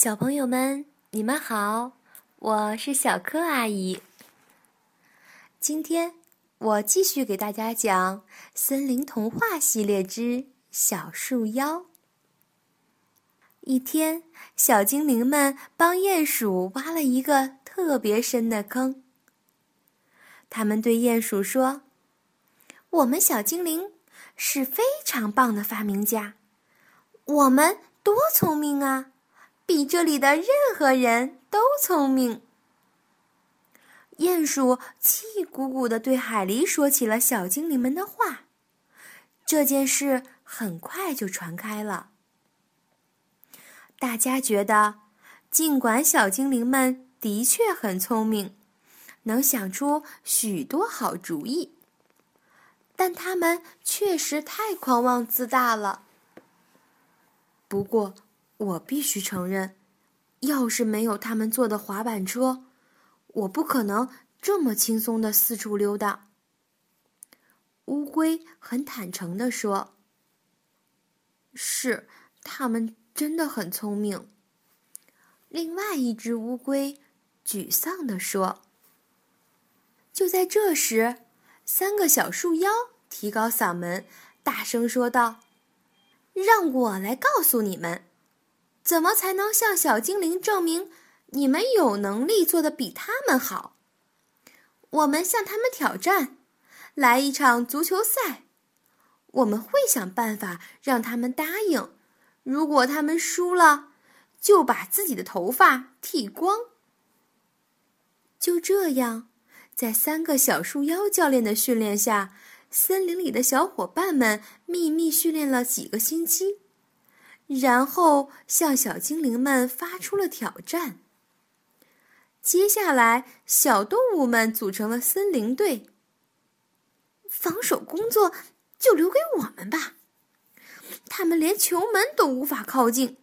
小朋友们，你们好，我是小柯阿姨。今天我继续给大家讲《森林童话》系列之小树妖。一天，小精灵们帮鼹鼠挖了一个特别深的坑。他们对鼹鼠说：“我们小精灵是非常棒的发明家，我们多聪明啊！”比这里的任何人都聪明。鼹鼠气鼓鼓地对海狸说起了小精灵们的话，这件事很快就传开了。大家觉得，尽管小精灵们的确很聪明，能想出许多好主意，但他们确实太狂妄自大了。不过，我必须承认，要是没有他们坐的滑板车，我不可能这么轻松的四处溜达。乌龟很坦诚地说：“是，他们真的很聪明。”另外一只乌龟沮丧地说：“就在这时，三个小树妖提高嗓门，大声说道：‘让我来告诉你们。’”怎么才能向小精灵证明你们有能力做的比他们好？我们向他们挑战，来一场足球赛。我们会想办法让他们答应。如果他们输了，就把自己的头发剃光。就这样，在三个小树妖教练的训练下，森林里的小伙伴们秘密训练了几个星期。然后向小精灵们发出了挑战。接下来，小动物们组成了森林队。防守工作就留给我们吧。他们连球门都无法靠近。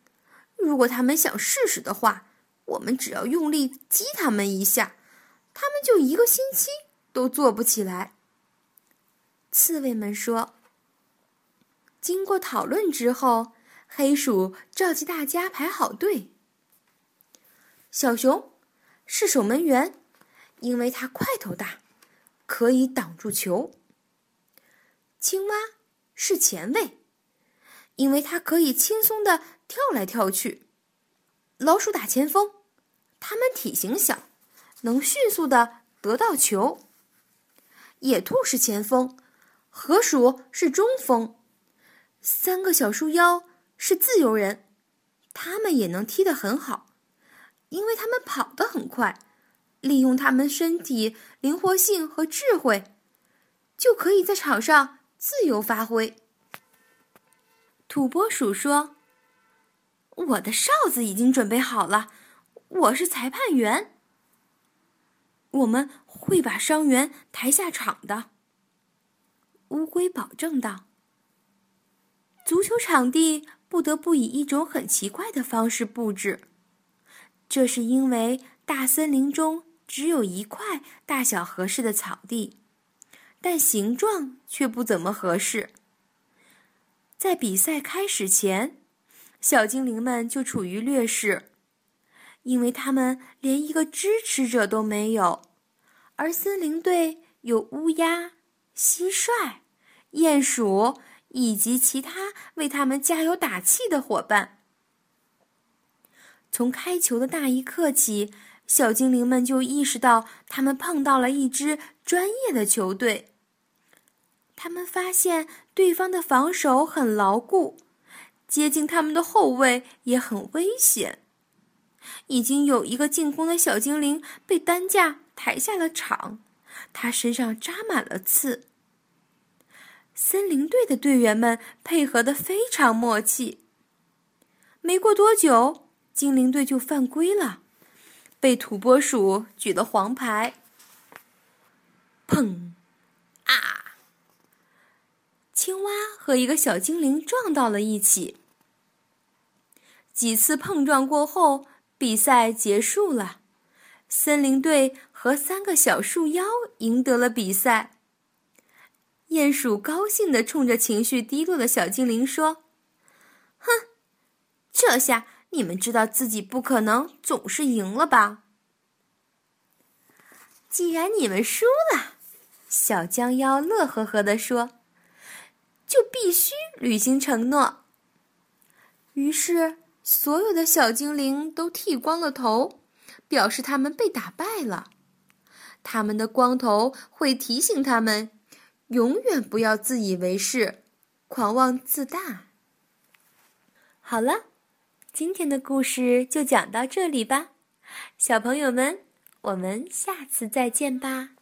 如果他们想试试的话，我们只要用力击他们一下，他们就一个星期都坐不起来。刺猬们说：“经过讨论之后。”黑鼠召集大家排好队。小熊是守门员，因为它块头大，可以挡住球。青蛙是前卫，因为它可以轻松的跳来跳去。老鼠打前锋，它们体型小，能迅速的得到球。野兔是前锋，河鼠是中锋。三个小树妖。是自由人，他们也能踢得很好，因为他们跑得很快，利用他们身体灵活性和智慧，就可以在场上自由发挥。土拨鼠说：“我的哨子已经准备好了，我是裁判员，我们会把伤员抬下场的。”乌龟保证道：“足球场地。”不得不以一种很奇怪的方式布置，这是因为大森林中只有一块大小合适的草地，但形状却不怎么合适。在比赛开始前，小精灵们就处于劣势，因为他们连一个支持者都没有，而森林队有乌鸦、蟋蟀、鼹鼠。以及其他为他们加油打气的伙伴。从开球的那一刻起，小精灵们就意识到他们碰到了一支专业的球队。他们发现对方的防守很牢固，接近他们的后卫也很危险。已经有一个进攻的小精灵被担架抬下了场，他身上扎满了刺。森林队的队员们配合的非常默契。没过多久，精灵队就犯规了，被土拨鼠举了黄牌。砰！啊！青蛙和一个小精灵撞到了一起。几次碰撞过后，比赛结束了，森林队和三个小树妖赢得了比赛。鼹鼠高兴地冲着情绪低落的小精灵说：“哼，这下你们知道自己不可能总是赢了吧？既然你们输了，小江妖乐呵呵地说：“就必须履行承诺。”于是，所有的小精灵都剃光了头，表示他们被打败了。他们的光头会提醒他们，永远不要自以为是、狂妄自大。好了，今天的故事就讲到这里吧，小朋友们，我们下次再见吧。